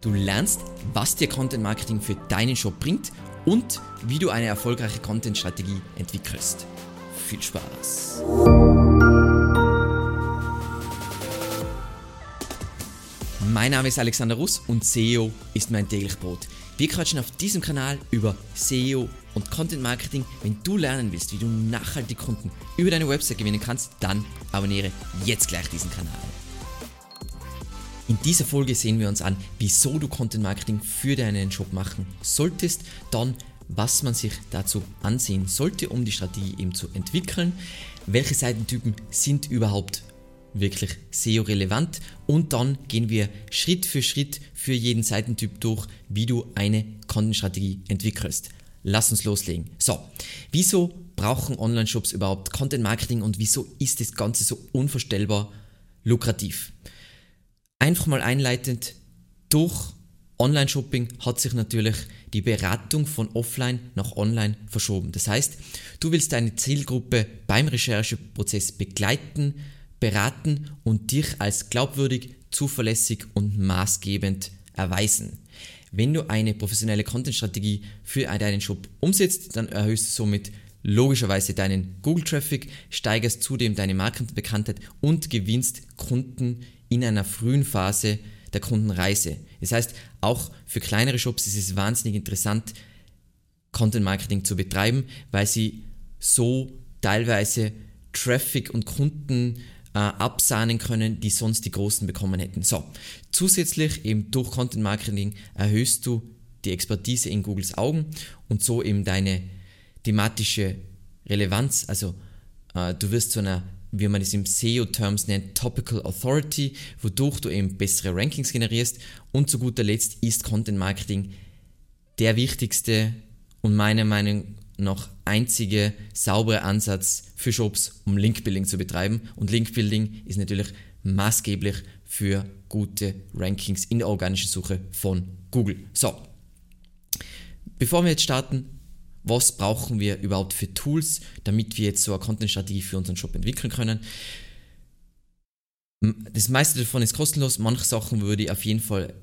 Du lernst, was dir Content Marketing für deinen Shop bringt und wie du eine erfolgreiche Content-Strategie entwickelst. Viel Spaß! Mein Name ist Alexander Russ und SEO ist mein täglich Brot. Wir quatschen auf diesem Kanal über SEO und Content Marketing. Wenn du lernen willst, wie du nachhaltig Kunden über deine Website gewinnen kannst, dann abonniere jetzt gleich diesen Kanal. In dieser Folge sehen wir uns an, wieso du Content Marketing für deinen Shop machen solltest, dann was man sich dazu ansehen sollte, um die Strategie eben zu entwickeln, welche Seitentypen sind überhaupt wirklich SEO-relevant und dann gehen wir Schritt für Schritt für jeden Seitentyp durch, wie du eine Content-Strategie entwickelst. Lass uns loslegen. So, wieso brauchen Online-Shops überhaupt Content-Marketing und wieso ist das Ganze so unvorstellbar lukrativ? Einfach mal einleitend, durch Online-Shopping hat sich natürlich die Beratung von offline nach online verschoben. Das heißt, du willst deine Zielgruppe beim Rechercheprozess begleiten, beraten und dich als glaubwürdig, zuverlässig und maßgebend erweisen. Wenn du eine professionelle Content-Strategie für deinen Shop umsetzt, dann erhöhst du somit logischerweise deinen Google-Traffic, steigerst zudem deine Markenbekanntheit und gewinnst Kunden in einer frühen Phase der Kundenreise. Das heißt, auch für kleinere Shops ist es wahnsinnig interessant, Content Marketing zu betreiben, weil sie so teilweise Traffic und Kunden äh, absahnen können, die sonst die Großen bekommen hätten. So, zusätzlich eben durch Content Marketing erhöhst du die Expertise in Googles Augen und so eben deine thematische Relevanz, also äh, du wirst zu einer wie man es im SEO-Terms nennt, Topical Authority, wodurch du eben bessere Rankings generierst. Und zu guter Letzt ist Content Marketing der wichtigste und meiner Meinung nach einzige saubere Ansatz für Shops, um Linkbuilding zu betreiben. Und Linkbuilding ist natürlich maßgeblich für gute Rankings in der organischen Suche von Google. So, bevor wir jetzt starten, was brauchen wir überhaupt für Tools, damit wir jetzt so eine Content-Strategie für unseren Shop entwickeln können. Das meiste davon ist kostenlos, manche Sachen würde ich auf jeden Fall,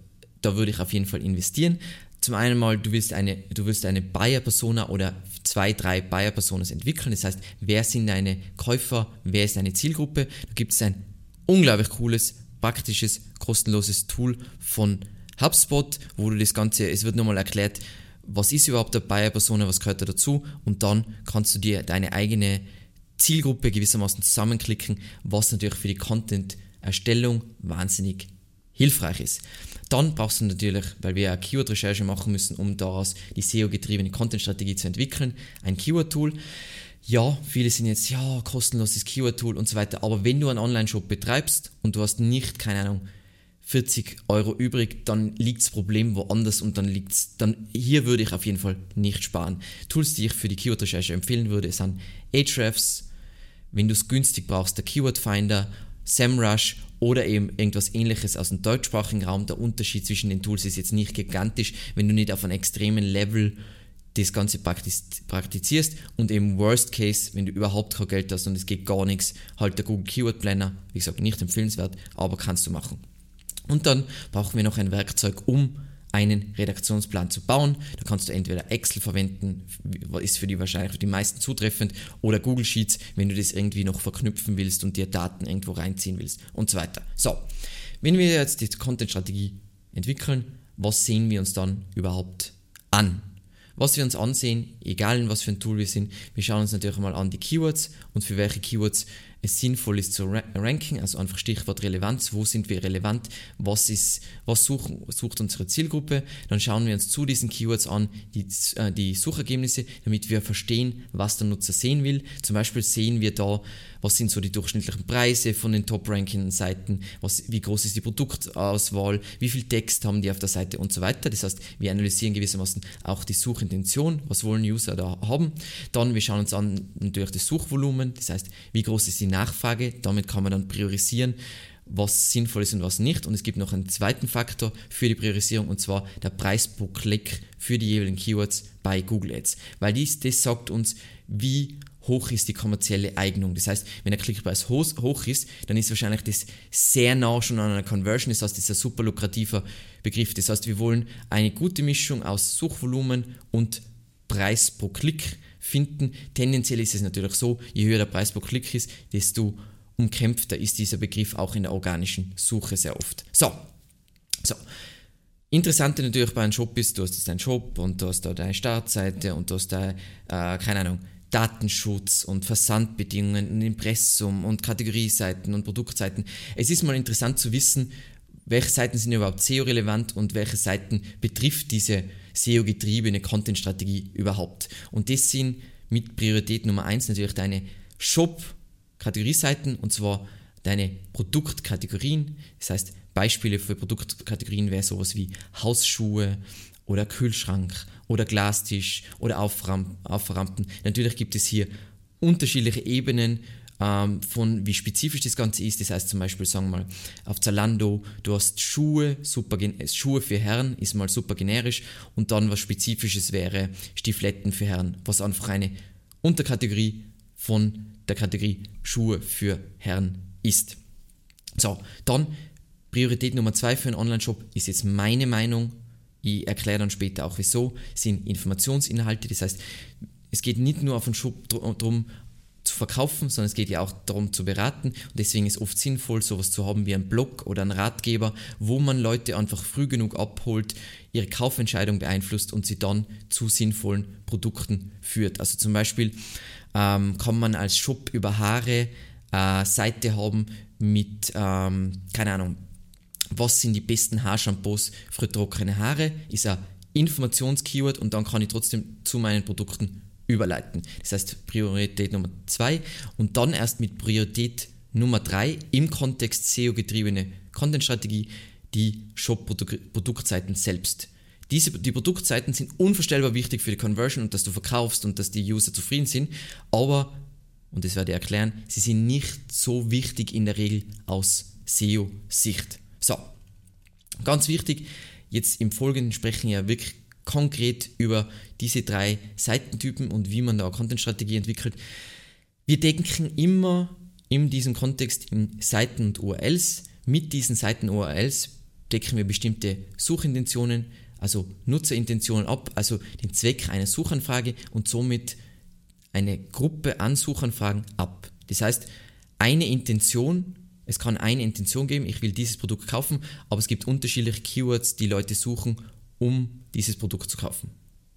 da würde ich auf jeden Fall investieren. Zum einen mal, du willst eine, du willst eine Buyer-Persona oder zwei, drei Buyer-Personas entwickeln. Das heißt, wer sind deine Käufer, wer ist deine Zielgruppe? Da gibt es ein unglaublich cooles, praktisches, kostenloses Tool von HubSpot, wo du das Ganze, es wird nochmal erklärt, was ist überhaupt eine Buyer-Persona, was gehört da dazu und dann kannst du dir deine eigene Zielgruppe gewissermaßen zusammenklicken, was natürlich für die Content-Erstellung wahnsinnig hilfreich ist. Dann brauchst du natürlich, weil wir eine Keyword-Recherche machen müssen, um daraus die SEO-getriebene Content-Strategie zu entwickeln, ein Keyword-Tool. Ja, viele sind jetzt, ja, kostenloses Keyword-Tool und so weiter, aber wenn du einen Online-Shop betreibst und du hast nicht, keine Ahnung, 40 Euro übrig, dann liegt das Problem woanders und dann liegt's, dann hier würde ich auf jeden Fall nicht sparen. Tools, die ich für die Keyword-Recherche empfehlen würde, sind Ahrefs, wenn du es günstig brauchst, der Keyword Finder, SEMrush oder eben irgendwas ähnliches aus dem deutschsprachigen Raum. Der Unterschied zwischen den Tools ist jetzt nicht gigantisch, wenn du nicht auf einem extremen Level das Ganze praktizierst und eben Worst Case, wenn du überhaupt kein Geld hast und es geht gar nichts, halt der Google Keyword Planner, wie gesagt, nicht empfehlenswert, aber kannst du machen. Und dann brauchen wir noch ein Werkzeug, um einen Redaktionsplan zu bauen. Da kannst du entweder Excel verwenden, ist für die wahrscheinlich für die meisten zutreffend, oder Google Sheets, wenn du das irgendwie noch verknüpfen willst und dir Daten irgendwo reinziehen willst und so weiter. So, wenn wir jetzt die Content-Strategie entwickeln, was sehen wir uns dann überhaupt an? Was wir uns ansehen, egal in was für ein Tool wir sind, wir schauen uns natürlich mal an die Keywords und für welche Keywords es sinnvoll ist zu ranken, also einfach Stichwort Relevanz, wo sind wir relevant, was, ist, was suchen, sucht unsere Zielgruppe, dann schauen wir uns zu diesen Keywords an die, äh, die Suchergebnisse, damit wir verstehen, was der Nutzer sehen will. Zum Beispiel sehen wir da, was sind so die durchschnittlichen Preise von den Top-Ranking-Seiten, wie groß ist die Produktauswahl, wie viel Text haben die auf der Seite und so weiter. Das heißt, wir analysieren gewissermaßen auch die Suchintention, was wollen User da haben. Dann, wir schauen uns an natürlich das Suchvolumen, das heißt, wie groß ist die Nachfrage, damit kann man dann priorisieren, was sinnvoll ist und was nicht. Und es gibt noch einen zweiten Faktor für die Priorisierung und zwar der Preis pro Klick für die jeweiligen Keywords bei Google Ads. Weil dies, das sagt uns, wie hoch ist die kommerzielle Eignung. Das heißt, wenn der Klickpreis hoch ist, dann ist wahrscheinlich das sehr nah schon an einer Conversion. Das heißt, das ist ein super lukrativer Begriff. Das heißt, wir wollen eine gute Mischung aus Suchvolumen und Preis pro Klick finden. Tendenziell ist es natürlich so, je höher der Preis pro Klick ist, desto umkämpfter ist dieser Begriff auch in der organischen Suche sehr oft. So, so. Interessante natürlich bei einem Shop ist, du hast jetzt einen Shop und du hast da deine Startseite und du hast da, äh, keine Ahnung, Datenschutz und Versandbedingungen, ein Impressum und Kategorieseiten und Produktseiten. Es ist mal interessant zu wissen, welche Seiten sind überhaupt SEO-relevant und welche Seiten betrifft diese SEO-getriebene Content-Strategie überhaupt. Und das sind mit Priorität Nummer eins natürlich deine Shop-Kategorieseiten und zwar deine Produktkategorien. Das heißt, Beispiele für Produktkategorien wäre sowas wie Hausschuhe oder Kühlschrank oder Glastisch oder Aufram Auframpen. Natürlich gibt es hier unterschiedliche Ebenen ähm, von wie spezifisch das Ganze ist. Das heißt zum Beispiel, sagen wir mal, auf Zalando, du hast Schuhe, super Schuhe für Herren ist mal super generisch und dann was Spezifisches wäre Stifletten für Herren, was einfach eine Unterkategorie von der Kategorie Schuhe für Herren ist. So, dann Priorität Nummer zwei für einen Online-Shop ist jetzt meine Meinung ich erkläre dann später auch wieso, sind Informationsinhalte. Das heißt, es geht nicht nur auf den Shop darum, zu verkaufen, sondern es geht ja auch darum zu beraten. Und deswegen ist oft sinnvoll, sowas zu haben wie ein Blog oder ein Ratgeber, wo man Leute einfach früh genug abholt, ihre Kaufentscheidung beeinflusst und sie dann zu sinnvollen Produkten führt. Also zum Beispiel ähm, kann man als Shop über Haare äh, Seite haben mit, ähm, keine Ahnung, was sind die besten Haarshampoos für trockene Haare, ist ein Informationskeyword und dann kann ich trotzdem zu meinen Produkten überleiten. Das heißt Priorität Nummer zwei und dann erst mit Priorität Nummer drei im Kontext SEO-getriebene Content-Strategie die Shop-Produktseiten selbst. Diese, die Produktseiten sind unvorstellbar wichtig für die Conversion und dass du verkaufst und dass die User zufrieden sind, aber, und das werde ich erklären, sie sind nicht so wichtig in der Regel aus SEO-Sicht. So, ganz wichtig, jetzt im Folgenden sprechen wir wirklich konkret über diese drei Seitentypen und wie man da eine Content-Strategie entwickelt. Wir denken immer in diesem Kontext in Seiten und URLs. Mit diesen Seiten-URLs decken wir bestimmte Suchintentionen, also Nutzerintentionen ab, also den Zweck einer Suchanfrage und somit eine Gruppe an Suchanfragen ab. Das heißt, eine Intention es kann eine Intention geben, ich will dieses Produkt kaufen, aber es gibt unterschiedliche Keywords, die Leute suchen, um dieses Produkt zu kaufen.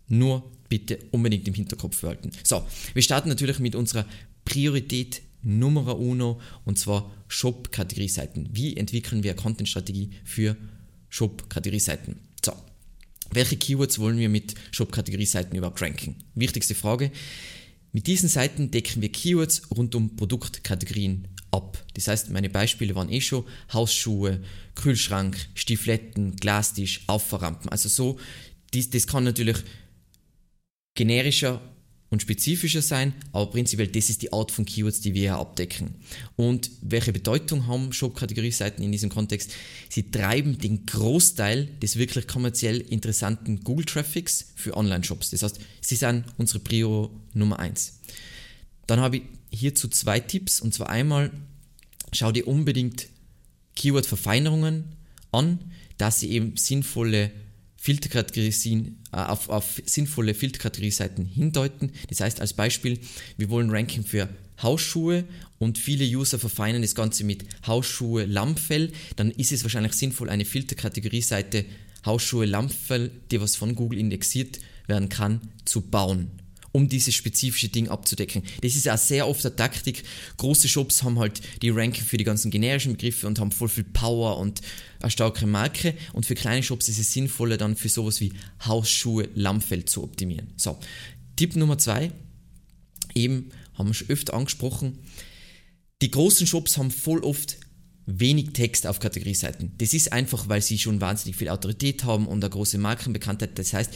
Nur bitte unbedingt im Hinterkopf behalten. So, wir starten natürlich mit unserer Priorität Nummer uno und zwar Shop-Kategorieseiten. Wie entwickeln wir eine Content-Strategie für Shop-Kategorieseiten? So, welche Keywords wollen wir mit Shop-Kategorieseiten überhaupt ranken? Wichtigste Frage. Mit diesen Seiten decken wir Keywords rund um Produktkategorien ab. Das heißt, meine Beispiele waren eh schon Hausschuhe, Kühlschrank, Stifletten, Glastisch, Auffahrrampen. Also so, das, das kann natürlich generischer und spezifischer sein, aber prinzipiell das ist die Art von Keywords, die wir hier abdecken. Und welche Bedeutung haben Shop-Kategorie-Seiten in diesem Kontext? Sie treiben den Großteil des wirklich kommerziell interessanten Google-Traffics für Online-Shops. Das heißt, sie sind unsere Prio Nummer 1. Dann habe ich hierzu zwei Tipps. Und zwar einmal, schau dir unbedingt Keyword-Verfeinerungen an, dass sie eben sinnvolle Filterkategorien, äh, auf, auf sinnvolle Filterkategorieseiten hindeuten. Das heißt als Beispiel, wir wollen Ranking für Hausschuhe und viele User verfeinern das Ganze mit Hausschuhe Lammfell, dann ist es wahrscheinlich sinnvoll, eine Filterkategorieseite Hausschuhe Lammfell, die was von Google indexiert werden kann, zu bauen um dieses spezifische Ding abzudecken. Das ist auch sehr oft eine Taktik. Große Shops haben halt die Ranking für die ganzen generischen Begriffe und haben voll viel Power und eine starke Marke. Und für kleine Shops ist es sinnvoller, dann für sowas wie Hausschuhe, Lammfeld zu optimieren. So, Tipp Nummer zwei, eben haben wir schon öfter angesprochen. Die großen Shops haben voll oft wenig Text auf Kategorieseiten. Das ist einfach, weil sie schon wahnsinnig viel Autorität haben und eine große Markenbekanntheit. Das heißt,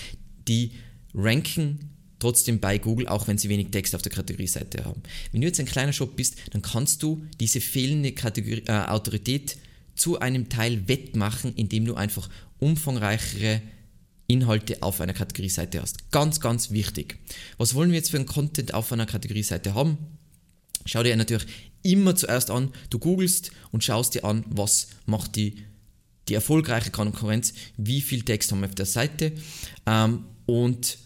die ranken trotzdem bei Google, auch wenn sie wenig Text auf der Kategorieseite haben. Wenn du jetzt ein kleiner Shop bist, dann kannst du diese fehlende Kategorie, äh, Autorität zu einem Teil wettmachen, indem du einfach umfangreichere Inhalte auf einer Kategorieseite hast. Ganz, ganz wichtig. Was wollen wir jetzt für einen Content auf einer Kategorieseite haben? Schau dir natürlich immer zuerst an, du googelst und schaust dir an, was macht die, die erfolgreiche Konkurrenz, wie viel Text haben wir auf der Seite ähm, und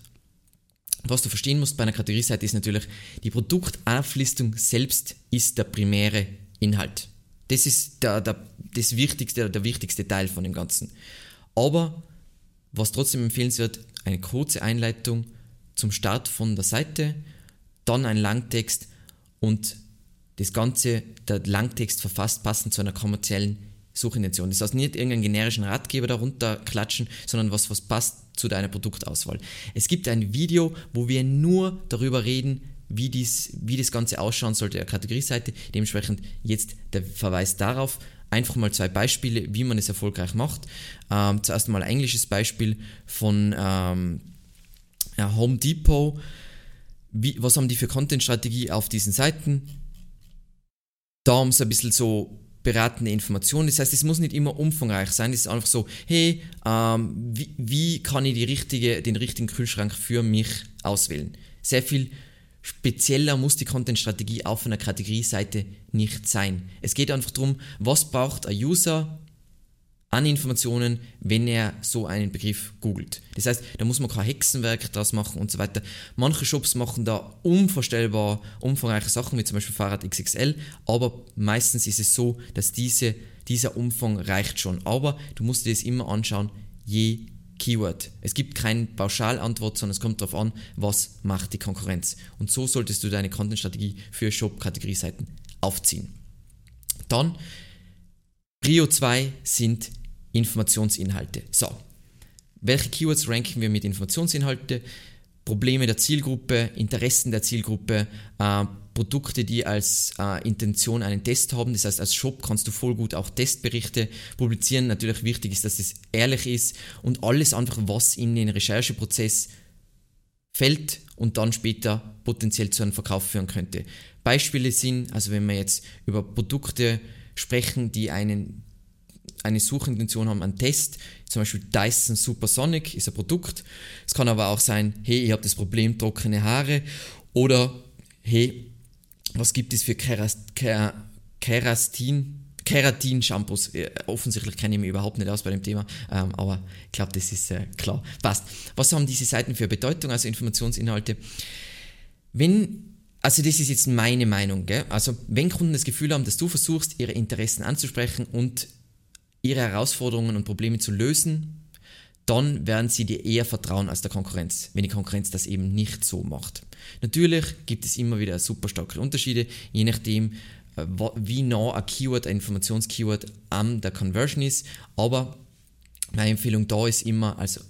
was du verstehen musst bei einer Kategorieseite ist natürlich, die Produktauflistung selbst ist der primäre Inhalt. Das ist der, der, das wichtigste, der wichtigste Teil von dem Ganzen. Aber was trotzdem empfehlenswert, eine kurze Einleitung zum Start von der Seite, dann ein Langtext und das Ganze, der Langtext verfasst passend zu einer kommerziellen Suchintention. Das heißt nicht irgendeinen generischen Ratgeber darunter klatschen, sondern was, was passt zu deiner Produktauswahl. Es gibt ein Video, wo wir nur darüber reden, wie, dies, wie das Ganze ausschauen sollte, der Kategorieseite. Dementsprechend jetzt der Verweis darauf. Einfach mal zwei Beispiele, wie man es erfolgreich macht. Ähm, zuerst mal ein englisches Beispiel von ähm, Home Depot. Wie, was haben die für Content-Strategie auf diesen Seiten? Da haben sie ein bisschen so beratende Informationen. Das heißt, es muss nicht immer umfangreich sein. Es ist einfach so, hey, ähm, wie, wie, kann ich die richtige, den richtigen Kühlschrank für mich auswählen? Sehr viel spezieller muss die Content-Strategie auf einer Kategorieseite nicht sein. Es geht einfach darum, was braucht ein User an Informationen, wenn er so einen Begriff googelt. Das heißt, da muss man kein Hexenwerk draus machen und so weiter. Manche Shops machen da unvorstellbar umfangreiche Sachen, wie zum Beispiel Fahrrad XXL, aber meistens ist es so, dass diese, dieser Umfang reicht schon. Aber du musst dir das immer anschauen, je Keyword. Es gibt keine Pauschalantwort, sondern es kommt darauf an, was macht die Konkurrenz. Und so solltest du deine Content-Strategie für Shop-Kategorieseiten aufziehen. Dann Prio 2 sind Informationsinhalte. So, welche Keywords ranken wir mit Informationsinhalte? Probleme der Zielgruppe, Interessen der Zielgruppe, äh, Produkte, die als äh, Intention einen Test haben. Das heißt, als Shop kannst du voll gut auch Testberichte publizieren. Natürlich wichtig ist, dass es ehrlich ist und alles einfach, was in den Rechercheprozess fällt und dann später potenziell zu einem Verkauf führen könnte. Beispiele sind, also wenn wir jetzt über Produkte sprechen, die einen, eine Suchintention haben, einen Test, zum Beispiel Dyson Supersonic ist ein Produkt. Es kann aber auch sein, hey, ich habe das Problem trockene Haare oder hey, was gibt es für Kerast, Kerastin, Keratin-Shampoos. Offensichtlich kenne ich mich überhaupt nicht aus bei dem Thema, ähm, aber ich glaube, das ist äh, klar. Passt. Was haben diese Seiten für Bedeutung, also Informationsinhalte? Wenn also das ist jetzt meine Meinung. Gell? Also wenn Kunden das Gefühl haben, dass du versuchst, ihre Interessen anzusprechen und ihre Herausforderungen und Probleme zu lösen, dann werden sie dir eher vertrauen als der Konkurrenz, wenn die Konkurrenz das eben nicht so macht. Natürlich gibt es immer wieder super starke Unterschiede, je nachdem, äh, wie nah ein Keyword, ein Informationskeyword an der Conversion ist, aber meine Empfehlung da ist immer, also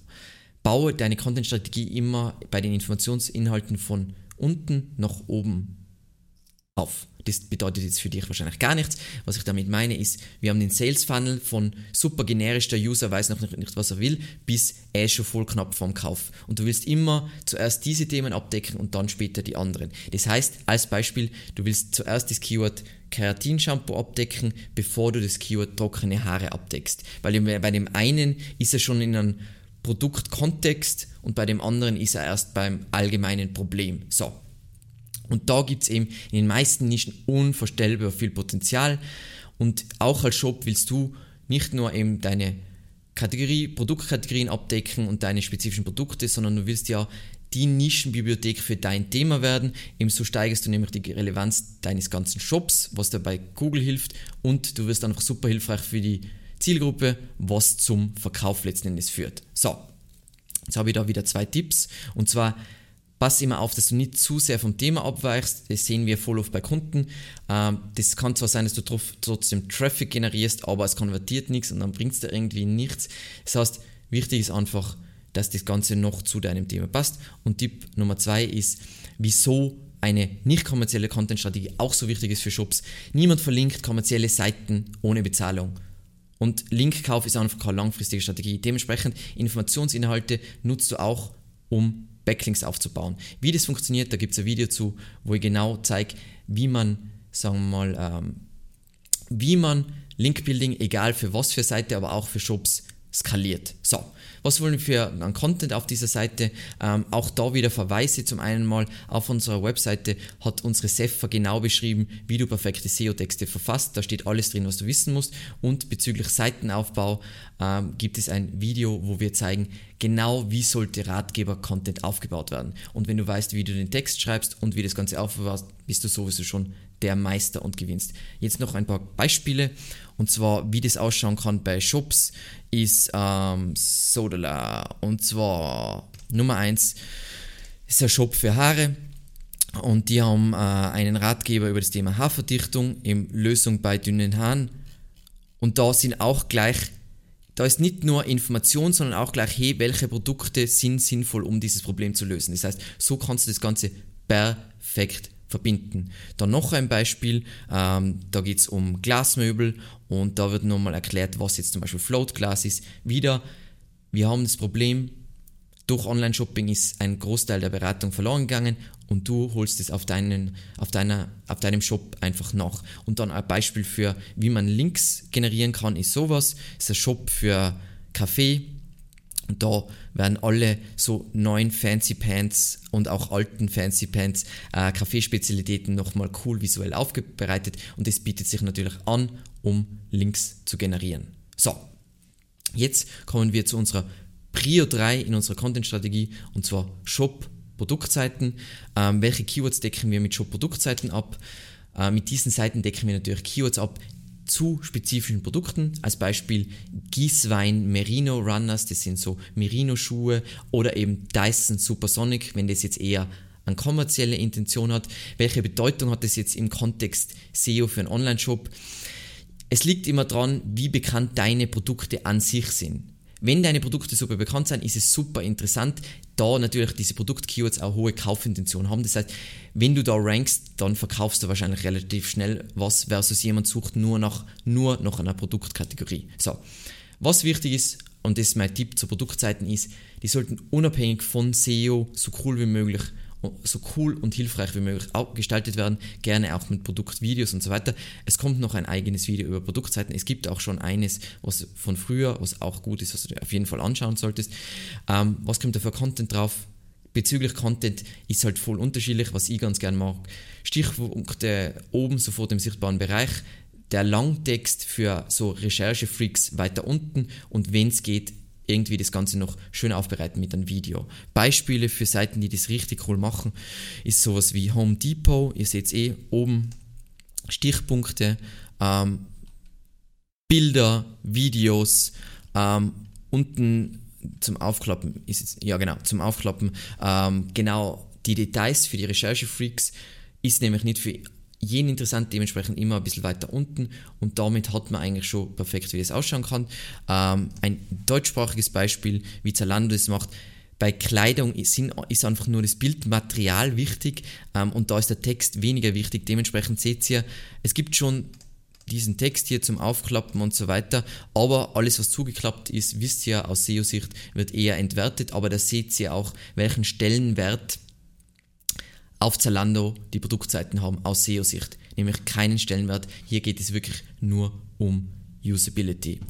baue deine Content-Strategie immer bei den Informationsinhalten von unten nach oben auf. Das bedeutet jetzt für dich wahrscheinlich gar nichts. Was ich damit meine ist, wir haben den Sales Funnel von super generisch, der User weiß noch nicht, was er will, bis er schon voll knapp vorm Kauf. Und du willst immer zuerst diese Themen abdecken und dann später die anderen. Das heißt, als Beispiel, du willst zuerst das Keyword Keratin-Shampoo abdecken, bevor du das Keyword trockene Haare abdeckst. Weil bei dem einen ist er schon in einem Produktkontext und bei dem anderen ist er erst beim allgemeinen Problem. So. Und da gibt es eben in den meisten Nischen unvorstellbar viel Potenzial. Und auch als Shop willst du nicht nur eben deine Kategorie, Produktkategorien abdecken und deine spezifischen Produkte, sondern du willst ja die Nischenbibliothek für dein Thema werden. Ebenso steigerst du nämlich die Relevanz deines ganzen Shops, was dir bei Google hilft und du wirst einfach super hilfreich für die Zielgruppe, was zum Verkauf letzten Endes führt. So, jetzt habe ich da wieder zwei Tipps. Und zwar, pass immer auf, dass du nicht zu sehr vom Thema abweichst. Das sehen wir voll oft bei Kunden. Ähm, das kann zwar sein, dass du trotzdem Traffic generierst, aber es konvertiert nichts und dann bringt es dir irgendwie nichts. Das heißt, wichtig ist einfach, dass das Ganze noch zu deinem Thema passt. Und Tipp Nummer zwei ist, wieso eine nicht kommerzielle Content-Strategie auch so wichtig ist für Shops. Niemand verlinkt kommerzielle Seiten ohne Bezahlung. Und Linkkauf ist einfach keine langfristige Strategie. Dementsprechend Informationsinhalte nutzt du auch, um Backlinks aufzubauen. Wie das funktioniert, da gibt es ein Video zu, wo ich genau zeige, wie man, sagen wir mal, ähm, wie man Linkbuilding, egal für was für Seite, aber auch für Shops, skaliert. So, Was wollen wir für einen Content auf dieser Seite? Ähm, auch da wieder Verweise. Zum einen mal auf unserer Webseite hat unsere Sefa genau beschrieben, wie du perfekte SEO-Texte verfasst. Da steht alles drin, was du wissen musst. Und bezüglich Seitenaufbau ähm, gibt es ein Video, wo wir zeigen, genau wie sollte Ratgeber-Content aufgebaut werden. Und wenn du weißt, wie du den Text schreibst und wie das Ganze aufbewahrst, bist du sowieso schon der Meister und gewinnst. Jetzt noch ein paar Beispiele. Und zwar, wie das ausschauen kann bei Shops, ist ähm, Sodala. Und zwar Nummer 1 ist ein Shop für Haare. Und die haben äh, einen Ratgeber über das Thema Haarverdichtung, im Lösung bei dünnen Haaren. Und da sind auch gleich, da ist nicht nur Information, sondern auch gleich, hey, welche Produkte sind sinnvoll, um dieses Problem zu lösen. Das heißt, so kannst du das Ganze perfekt verbinden. Dann noch ein Beispiel, ähm, da geht es um Glasmöbel und da wird nochmal erklärt, was jetzt zum Beispiel Float Glass ist. Wieder, wir haben das Problem, durch Online-Shopping ist ein Großteil der Beratung verloren gegangen und du holst es auf, deinen, auf, deiner, auf deinem Shop einfach nach. Und dann ein Beispiel für, wie man Links generieren kann, ist sowas. Ist ein Shop für Kaffee, und da werden alle so neuen Fancy Pants und auch alten Fancy Pants äh, Kaffeespezialitäten nochmal cool visuell aufbereitet und das bietet sich natürlich an, um Links zu generieren. So, jetzt kommen wir zu unserer Prio 3 in unserer Content-Strategie und zwar Shop Produktseiten. Ähm, welche Keywords decken wir mit Shop Produktseiten ab? Äh, mit diesen Seiten decken wir natürlich Keywords ab, zu spezifischen Produkten. Als Beispiel Gießwein Merino Runners, das sind so Merino-Schuhe oder eben Dyson Supersonic, wenn das jetzt eher eine kommerzielle Intention hat. Welche Bedeutung hat das jetzt im Kontext SEO für einen Online-Shop? Es liegt immer dran, wie bekannt deine Produkte an sich sind. Wenn deine Produkte super bekannt sind, ist es super interessant, da natürlich diese Produkt-Keywords auch hohe Kaufintention haben. Das heißt, wenn du da rankst, dann verkaufst du wahrscheinlich relativ schnell was versus jemand sucht nur nach, nur nach einer Produktkategorie. So, was wichtig ist, und das ist mein Tipp zu Produktseiten ist, die sollten unabhängig von SEO so cool wie möglich so cool und hilfreich wie möglich gestaltet werden, gerne auch mit Produktvideos und so weiter. Es kommt noch ein eigenes Video über Produktseiten. Es gibt auch schon eines, was von früher, was auch gut ist, was du dir auf jeden Fall anschauen solltest. Ähm, was kommt da für Content drauf? Bezüglich Content ist halt voll unterschiedlich, was ich ganz gerne mag. Stichpunkte oben, so vor dem sichtbaren Bereich. Der Langtext für so Recherchefreaks weiter unten und wenn es geht, irgendwie das Ganze noch schön aufbereiten mit einem Video. Beispiele für Seiten, die das richtig cool machen, ist sowas wie Home Depot. Ihr seht eh oben Stichpunkte, ähm, Bilder, Videos, ähm, unten zum Aufklappen ist jetzt, ja genau, zum Aufklappen, ähm, genau die Details für die Recherchefreaks ist nämlich nicht für jeden interessant, dementsprechend immer ein bisschen weiter unten und damit hat man eigentlich schon perfekt, wie das ausschauen kann. Ähm, ein deutschsprachiges Beispiel, wie Zalando das macht, bei Kleidung ist, ist einfach nur das Bildmaterial wichtig ähm, und da ist der Text weniger wichtig. Dementsprechend seht ihr, es gibt schon diesen Text hier zum Aufklappen und so weiter, aber alles, was zugeklappt ist, wisst ihr aus SEO-Sicht, wird eher entwertet, aber da seht ihr auch, welchen Stellenwert auf Zalando die Produktseiten haben aus SEO-Sicht, nämlich keinen Stellenwert. Hier geht es wirklich nur um Usability.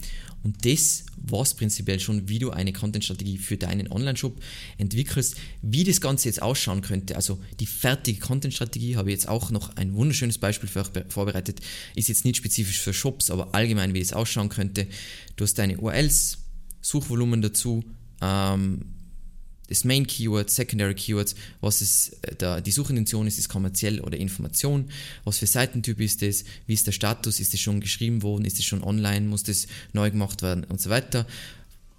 Und das war es prinzipiell schon, wie du eine Content-Strategie für deinen Online-Shop entwickelst. Wie das Ganze jetzt ausschauen könnte, also die fertige Content-Strategie, habe ich jetzt auch noch ein wunderschönes Beispiel für euch vorbereitet. Ist jetzt nicht spezifisch für Shops, aber allgemein, wie das ausschauen könnte. Du hast deine URLs, Suchvolumen dazu, ähm, das Main Keyword, Secondary Keywords, was ist äh, da, die Suchintention ist, ist kommerziell oder Information, was für Seitentyp ist das, wie ist der Status, ist es schon geschrieben worden, ist es schon online, muss das neu gemacht werden? Und so weiter.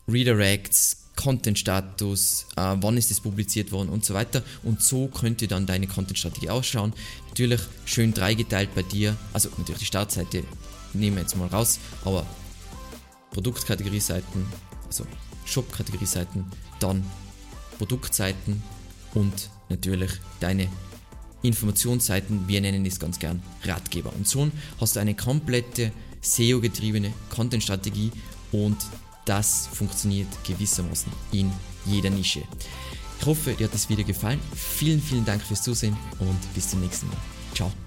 Redirects, Content-Status, äh, wann ist es publiziert worden? Und so weiter. Und so könnte dann deine Content-Strategie ausschauen. Natürlich schön dreigeteilt bei dir, also natürlich die Startseite nehmen wir jetzt mal raus, aber Produktkategorie-Seiten, also Shop-Kategorie-Seiten, dann Produktseiten und natürlich deine Informationsseiten, wir nennen es ganz gern Ratgeber. Und so hast du eine komplette SEO-getriebene Content-Strategie und das funktioniert gewissermaßen in jeder Nische. Ich hoffe, dir hat das Video gefallen. Vielen, vielen Dank fürs Zusehen und bis zum nächsten Mal. Ciao.